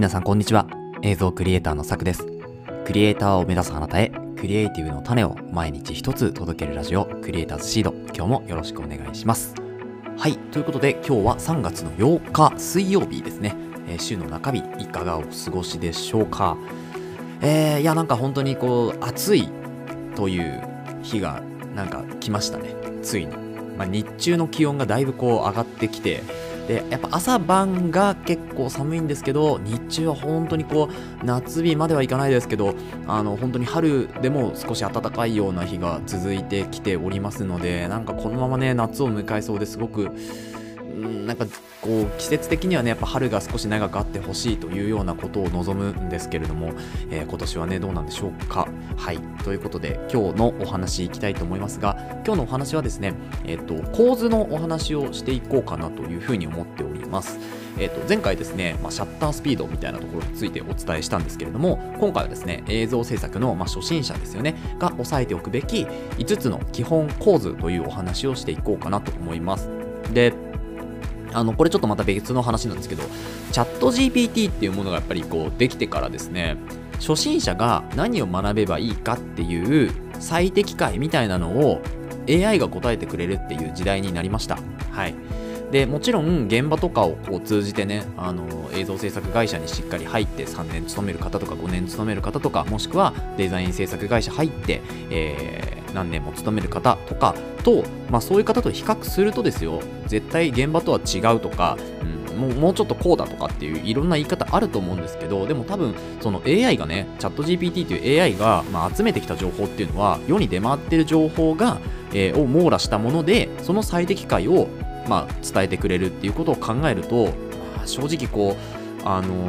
皆さんこんにちは。映像クリエイターのさくです。クリエイターを目指すあなたへ、クリエイティブの種を毎日一つ届けるラジオ、クリエイターズシード。今日もよろしくお願いします。はい、ということで今日は3月の8日水曜日ですね。えー、週の中日、いかがお過ごしでしょうか。えー、いやなんか本当にこう、暑いという日がなんか来ましたね。ついに。まあ、日中の気温がだいぶこう上がってきて、でやっぱ朝晩が結構寒いんですけど日中は本当にこう夏日まではいかないですけどあの本当に春でも少し暖かいような日が続いてきておりますのでなんかこのままね夏を迎えそうですごくなんかこう季節的にはねやっぱ春が少し長くあってほしいというようなことを望むんですけれども、えー、今年はねどうなんでしょうか。はい。ということで今日のお話いきたいと思いますが今日のお話はですねえっ、ー、と構図のお話をしていこうかなというふうに思っております。えー、と前回ですね、まあ、シャッタースピードみたいなところについてお伝えしたんですけれども今回はですね映像制作の、まあ、初心者ですよねが押さえておくべき5つの基本構図というお話をしていこうかなと思います。であのこれちょっとまた別の話なんですけどチャット GPT っていうものがやっぱりこうできてからですね初心者が何を学べばいいかっていう最適解みたいなのを AI が答えてくれるっていう時代になりました。はい。でもちろん現場とかをこう通じてねあの映像制作会社にしっかり入って3年勤める方とか5年勤める方とかもしくはデザイン制作会社入って、えー、何年も勤める方とかと、まあ、そういう方と比較するとですよ絶対現場とは違うとか、うん、もうもうちょっとこうだとかっていういろんな言い方あると思うんですけどでも多分その AI がねチャット GPT という AI が、まあ、集めてきた情報っていうのは世に出回ってる情報が、え、を網羅したものでその最適解を、まあ、伝えてくれるっていうことを考えると、まあ、正直こうあの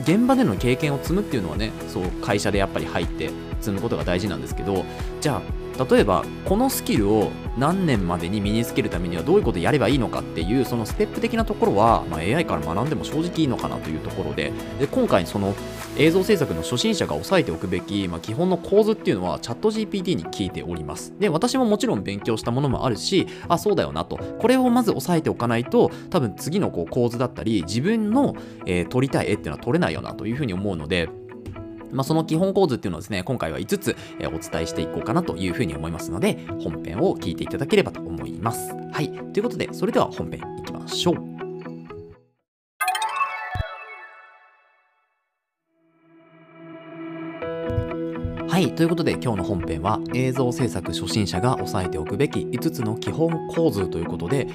現場での経験を積むっていうのはねそう会社でやっぱり入って積むことが大事なんですけどじゃあ例えばこのスキルを何年までに身につけるためにはどういうことやればいいのかっていうそのステップ的なところは、まあ、AI から学んでも正直いいのかなというところでで今回その映像制作の初心者が押さえておくべき、まあ、基本の構図っていうのはチャット GPT に聞いております。で私ももちろん勉強したものもあるしあそうだよなと。これをまず押さえておかないと多分次のこう構図だったり自分の、えー、撮りたい絵っていうのは撮れないよなというふうに思うのでまあ、その基本構図っていうのをですね、今回は5つ、えお伝えしていこうかなというふうに思いますので、本編を聞いていただければと思います。はい。ということで、それでは本編いきましょう。はい。ということで今日の本編は映像制作初心者が押さえておくべき5つの基本構図ということで、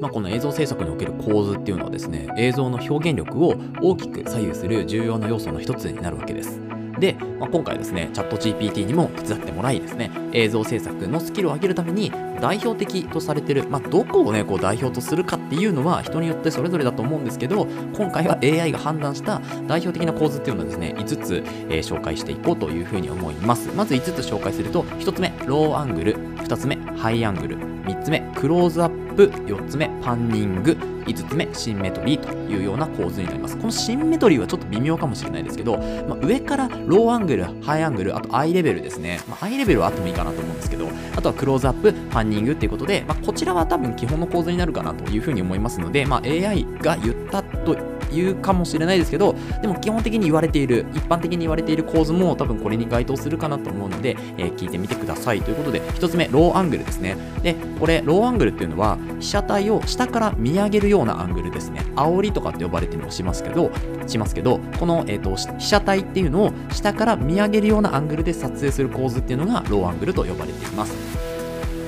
まあ、この映像制作における構図っていうのはですね、映像の表現力を大きく左右する重要な要素の一つになるわけです。で、まあ、今回ですね、チャット GPT にも手伝ってもらいですね、映像制作のスキルを上げるために代表的とされてる、まあ、どこをね、こう代表とするかっていうのは人によってそれぞれだと思うんですけど、今回は AI が判断した代表的な構図っていうのをですね、5つ、えー、紹介していこうというふうに思います。まず5つ紹介すると、1つ目、ローアングル、2つ目、ハイアングル、3つ目、クローズアップ、ップ4つ目、パンニング、5つ目、シンメトリーというような構図になります。このシンメトリーはちょっと微妙かもしれないですけど、まあ、上からローアングル、ハイアングル、あとアイレベルですね。まあ、アイレベルはあってもいいかなと思うんですけど、あとはクローズアップ、パンニングっていうことで、まあ、こちらは多分基本の構図になるかなというふうに思いますので、ま、AI が言ったと言うかもしれないですけど、でも基本的に言われている、一般的に言われている構図も多分これに該当するかなと思うので、えー、聞いてみてください。ということで、1つ目、ローアングルですね。で、これ、ローアングルっていうのは、被写体を下から見上げるようなアングルですね。煽りとかって呼ばれてもしますけど、しますけど、この、えーと、被写体っていうのを下から見上げるようなアングルで撮影する構図っていうのがローアングルと呼ばれています。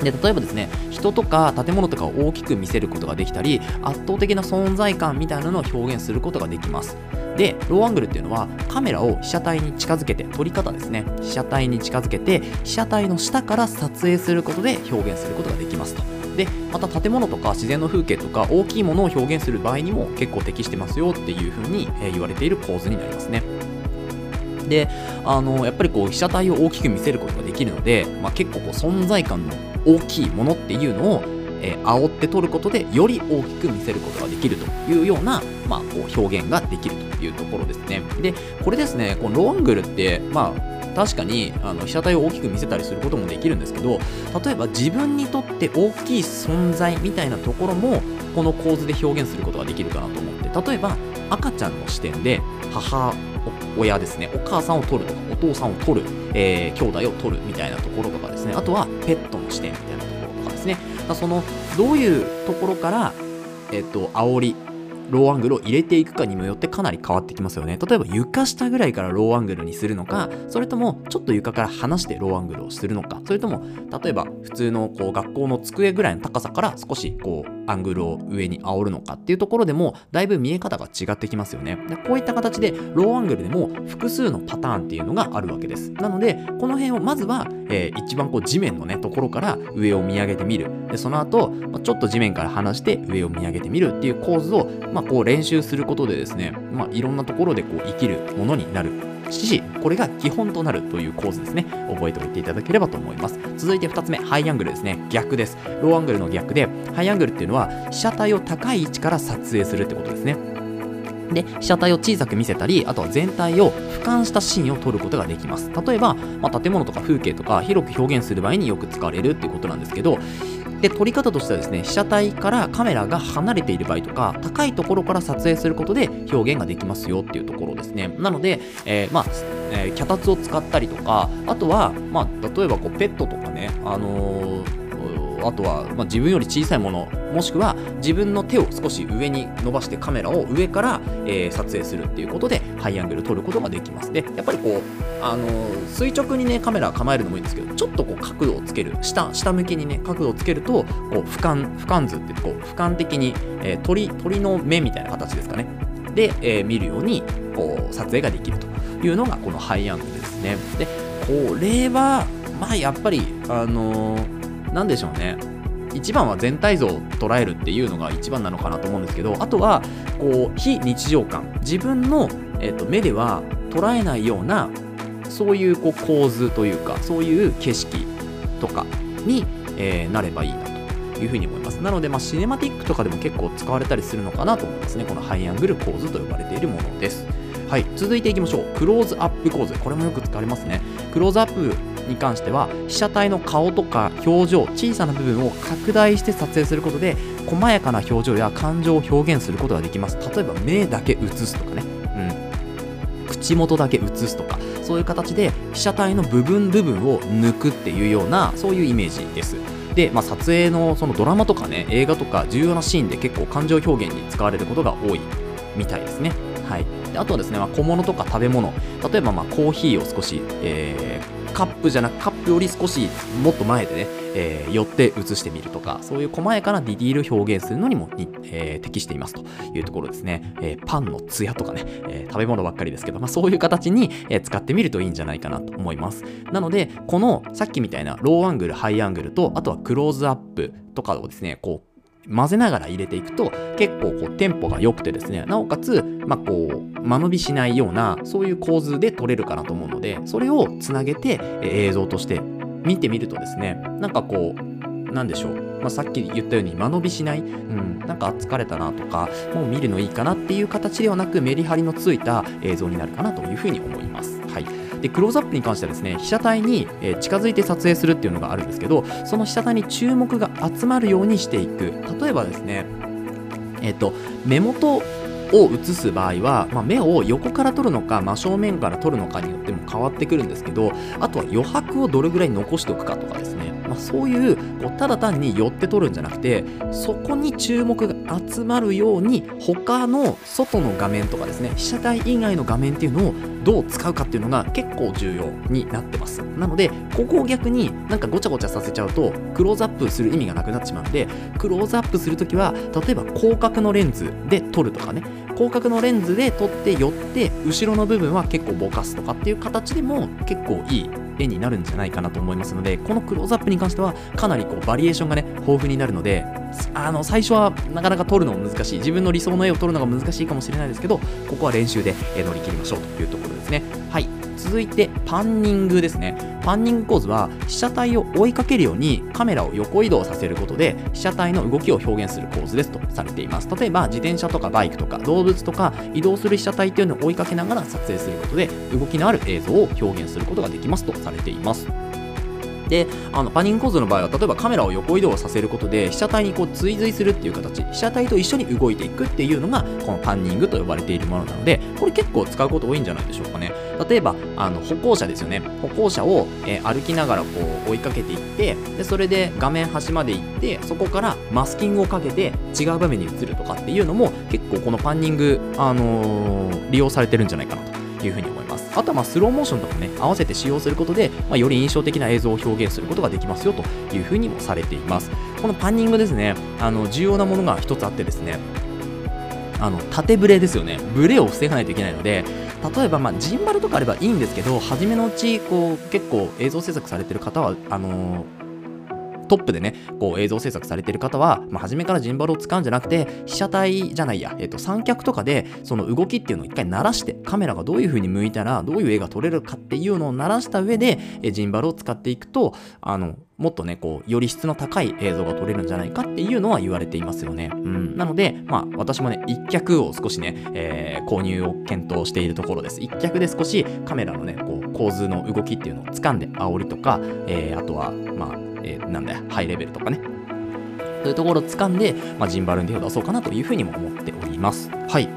で例えばですね人とか建物とかを大きく見せることができたり圧倒的な存在感みたいなのを表現することができます。でローアングルっていうのはカメラを被写体に近づけて撮り方ですね。被写体に近づけて被写体の下から撮影することで表現することができますと。でまた建物とか自然の風景とか大きいものを表現する場合にも結構適してますよっていう風に言われている構図になりますね。であのやっぱりこう被写体を大きく見せることができるので、まあ、結構こう存在感の大きいものっていうのを、えー、煽って取ることでより大きく見せることができるというような、まあ、こう表現ができるというところですね。でこれですねこのロングルってまあ確かにあの被写体を大きく見せたりすることもできるんですけど例えば自分にとって大きい存在みたいなところもこの構図で表現することができるかなと思って例えば赤ちゃんの視点で母親ですね。お母さんを取るとかお父さんを取る、えー、兄弟を取るみたいなところとかですね。あとはペットの視点みたいなところとかですね。そのどういうところからえっと煽りローアングルを入れていくかにもよってかなり変わってきますよね。例えば床下ぐらいからローアングルにするのか、それともちょっと床から離してローアングルをするのか、それとも例えば普通のこう学校の机ぐらいの高さから少しこうアングルを上に煽るのかっていうところでもだいぶ見え方が違ってきますよね。でこういった形でローアングルでも複数のパターンっていうのがあるわけです。なのでこの辺をまずは、えー、一番こう地面のねところから上を見上げてみる。でその後まちょっと地面から離して上を見上げてみるっていう構図を、ま、こう練習することでですね、まあ、いろんなところでこう生きるものになるし、これが基本となるという構図ですね。覚えておいていただければと思います。続いて2つ目、ハイアングルですね。逆です。ローアングルの逆で、ハイアングルっていうのは被写体を高い位置から撮影するってことですね。で、被写体を小さく見せたり、あとは全体を俯瞰したシーンを撮ることができます。例えば、まあ、建物とか風景とか広く表現する場合によく使われるっていうことなんですけど、で撮り方としてはですね被写体からカメラが離れている場合とか高いところから撮影することで表現ができますよっていうところですね。なので、えー、まあ、えー、脚立を使ったりとかあとは、まあ、例えばこうペットとかね、あのーあとは、まあ、自分より小さいものもしくは自分の手を少し上に伸ばしてカメラを上から、えー、撮影するっていうことでハイアングル撮ることができます。でやっぱりこう、あのー、垂直にねカメラ構えるのもいいんですけどちょっとこう角度をつける下下向きにね角度をつけるとこう俯瞰俯瞰図ってこう俯瞰的に、えー、鳥鳥の目みたいな形ですかね。で、えー、見るようにこう撮影ができるというのがこのハイアングルですね。でこれはまあやっぱりあのー何でしょうね。一番は全体像を捉えるっていうのが一番なのかなと思うんですけどあとはこう非日常感。自分の、えーと、目では捉えないようなそういうこう構図というかそういう景色とかに、えー、なればいいなというふうに思います。なので、まあ、シネマティックとかでも結構使われたりするのかなと思いますね。このハイアングル構図と呼ばれているものです。はい。続いていきましょう。クローズアップ構図。これもよく使われますね。クローズアップに関しては被写体の顔とか表情小さな部分を拡大して撮影することで細やかな表情や感情を表現することができます。例えば目だけ映すとかね、うん、口元だけ映すとか。そういう形で被写体の部分部分を抜くっていうようなそういうイメージです。で、まあ、撮影のそのドラマとかね映画とか重要なシーンで結構感情表現に使われることが多いみたいですね。はい、であとはですね、まあ、小物とか食べ物。例えばまコーヒーを少し、えー、カップじゃなくカップより少しもっと前でね、えー、寄って映してみるとかそういう細やかなディティール表現するのにもに、えー、適していますというところですね、えー、パンのツヤとかね、え食べ物ばっかりですけど、まあ、そういう形に、え使ってみるといいんじゃないかなと思います。なのでこのさっきみたいなローアングルハイアングルとあとはクローズアップとかをですねこう混ぜながら入れていくと結構こうテンポが良くてですねなおかつ、まあ、こう間延びしないようなそういう構図で撮れるかなと思うのでそれをつなげて映像として見てみるとですねなんかこうなんでしょう、まあ、さっき言ったように間延びしない、うん、なんか疲れたなとかもう見るのいいかなっていう形ではなくメリハリのついた映像になるかなというふうに思います。でクローズアップに関してはですね被写体に、え近づいて撮影するっていうのがあるんですけどその被写体に注目が集まるようにしていく例えばですねえっ、と目元を映す場合は、まあ、目を横から撮るのか真正面から撮るのかによっても変わってくるんですけどあとは余白をどれぐらい残しておくかとかですねまあ、そういうこうただ単に寄って取るんじゃなくてそこに注目が集まるように他の外の画面とかですね被写体以外の画面っていうのをどう使うかっていうのが結構重要になってます。なのでここを逆になんかごちゃごちゃさせちゃうとクローズアップする意味がなくなってしまうんでクローズアップするときは例えば広角のレンズで撮るとかね広角のレンズで撮って寄って後ろの部分は結構ぼかすとかっていう形でも結構いい絵になるんじゃないかなと思いますのでこのクローズアップに関してはかなりこうバリエーションがね豊富になるのであの最初はなかなか撮るのも難しい。自分の理想の絵を撮るのが難しいかもしれないですけどここは練習で乗り切りましょうというところですね。はい。続いてパンニングですね。パンニング構図は被写体を追いかけるようにカメラを横移動させることで被写体の動きを表現する構図ですとされています。例えば自転車とかバイクとか動物とか移動する被写体っていうのを追いかけながら撮影することで動きのある映像を表現することができますとされています。であのパニング構図の場合は例えばカメラを横移動させることで被写体にこう追随するっていう形被写体と一緒に動いていくっていうのがこのパンニングと呼ばれているものなのでこれ結構使うこと多いんじゃないでしょうかね。例えばあの歩行者ですよね。歩行者を、えー、歩きながらこう追いかけていってでそれで画面端まで行ってそこからマスキングをかけて違う場面に移るとかっていうのも結構このパンニング、あのー、利用されてるんじゃないかなと。いうふうに思います。あとはまあスローモーションとかね合わせて使用することで、まあ、より印象的な映像を表現することができますよというふうにもされています。このパンニングですねあの重要なものが一つあってですねあの縦ブレですよね。ブレを防がないといけないので例えばまあジンバルとかあればいいんですけど初めのうちこう結構映像制作されてる方はあのートップでね、こう映像制作されてる方は、まあ、初めからジンバルを使うんじゃなくて、被写体じゃないや、えっ、ー、と、三脚とかで、その動きっていうのを一回鳴らして、カメラがどういう風に向いたら、どういう絵が撮れるかっていうのを鳴らした上で、えジンバルを使っていくと、あの、もっとね、こう、より質の高い映像が撮れるんじゃないかっていうのは言われていますよね。うん。なので、まあ、私もね、一脚を少しね、えー、購入を検討しているところです。一脚で少しカメラのね、こう、構図の動きっていうのを掴んで、煽りとか、えー、あとは、まあ、えー、なんだよ、ハイレベルとかね。そういうところを掴んで、まあ、ジンバルに手を出そうかなというふうにも思っております。はい。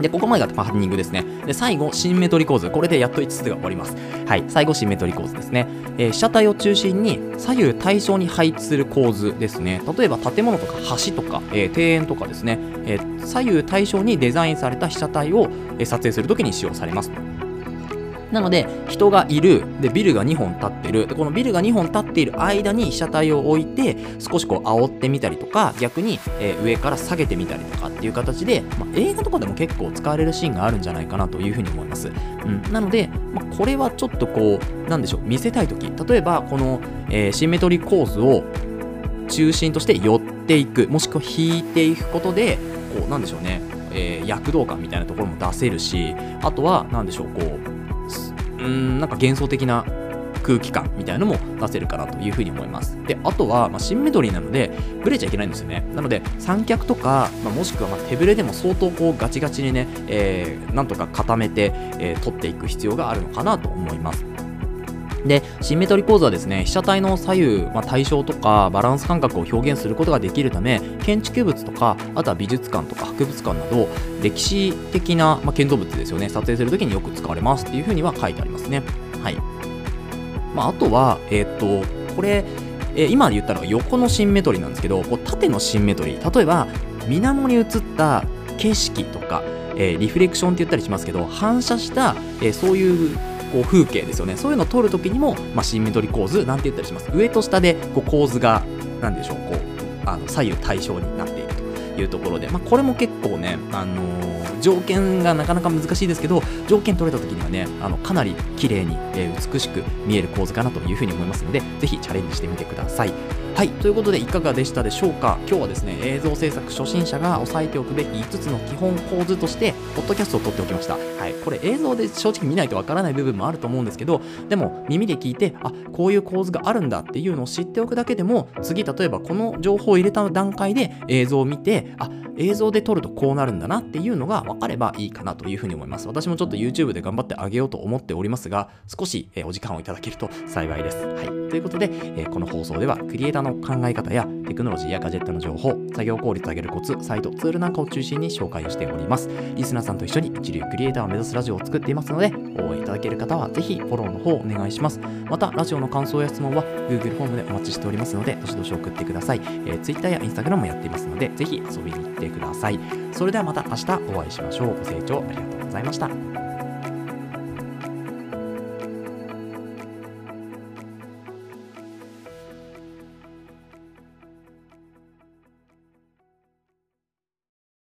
で、ここまでがパーニングですね。で、最後、シンメトリ構図。これでやっと5つが終わります。はい。最後、シンメトリ構図ですね。えー、被写体を中心に左右対称に配置する構図ですね。例えば、建物とか橋とか、えー、庭園とかですね、えー、左右対称にデザインされた被写体を、え撮影するときに使用されます。なので、人がいる、で、ビルが2本立ってる、で、このビルが2本立っている間に被写体を置いて、少しこう煽ってみたりとか、逆に、えー、上から下げてみたりとかっていう形で、まあ、映画とかでも結構使われるシーンがあるんじゃないかなというふうに思います。うん。なので、まあ、これはちょっとこう、なんでしょう、見せたいとき、例えば、この、えー、シンメトリーコースを中心として寄っていく、もしくは引いていくことで、こう、なんでしょうね、えー、躍動感みたいなところも出せるし、あとは、なんでしょう、こう、うんなんか幻想的な空気感みたいなのも出せるかなというふうに思います。で、あとは、まあ、シンメトリーなので、ブレちゃいけないんですよね。なので、三脚とか、まあ、もしくはま手ブレでも相当こうガチガチにね、えー、なんとか固めて、えー、取っていく必要があるのかなと思います。で、シンメトリー構図はですね、被写体の左右、まあ、対称とかバランス感覚を表現することができるため、建築物とか、あとは美術館とか博物館など、歴史的な、まあ、建造物ですよね、撮影するときによく使われますっていうふうには書いてありますね。はい。まあ、あとは、えー、っと、これ、えー、今言ったのが横のシンメトリーなんですけど、こう縦のシンメトリー、例えば、水面に映った景色とか、えー、リフレクションって言ったりしますけど、反射した、えー、そういうこう風景ですよね。そういうのを撮るときにも、まあ、シンメトリ構図なんて言ったりします。上と下でこう構図が何でしょうこうあの左右対称になっているというところで、まあ、これも結構ね、あのー、条件がなかなか難しいですけど条件取れた時にはねあのかなり綺麗に、えー、美しく見える構図かなというふうに思いますのでぜひチャレンジしてみてください。はい、ということでいかがでしたでしょうか？今日はですね、映像制作初心者が押さえておくべき5つの基本構図として、ポッドキャストを撮っておきました。はい、これ映像で正直見ないとわからない部分もあると思うんですけど、でも耳で聞いて、あ、こういう構図があるんだっていうのを知っておくだけでも、次例えばこの情報を入れた段階で映像を見て、あ、映像で撮るとこうなるんだなっていうのが分かればいいかなというふうに思います。私もちょっと YouTube で頑張ってあげようと思っておりますが、少しお時間をいただけると幸いです。はい。ということで、この放送ではクリエイターの考え方やテクノロジーやガジェットの情報、作業効率を上げるコツ、サイト、ツールなんかを中心に紹介をしております。リスナーさんと一緒に一流クリエイターを目指すラジオを作っていますので、応援いただける方はぜひフォローの方お願いします。また、ラジオの感想や質問は Google フォームでお待ちしておりますので、どしどし送ってください。えー、Twitter や Instagram もやっていますので、ぜひ遊びに行ってください。それではまた明日お会いしましょう。ご清聴ありがとうございました。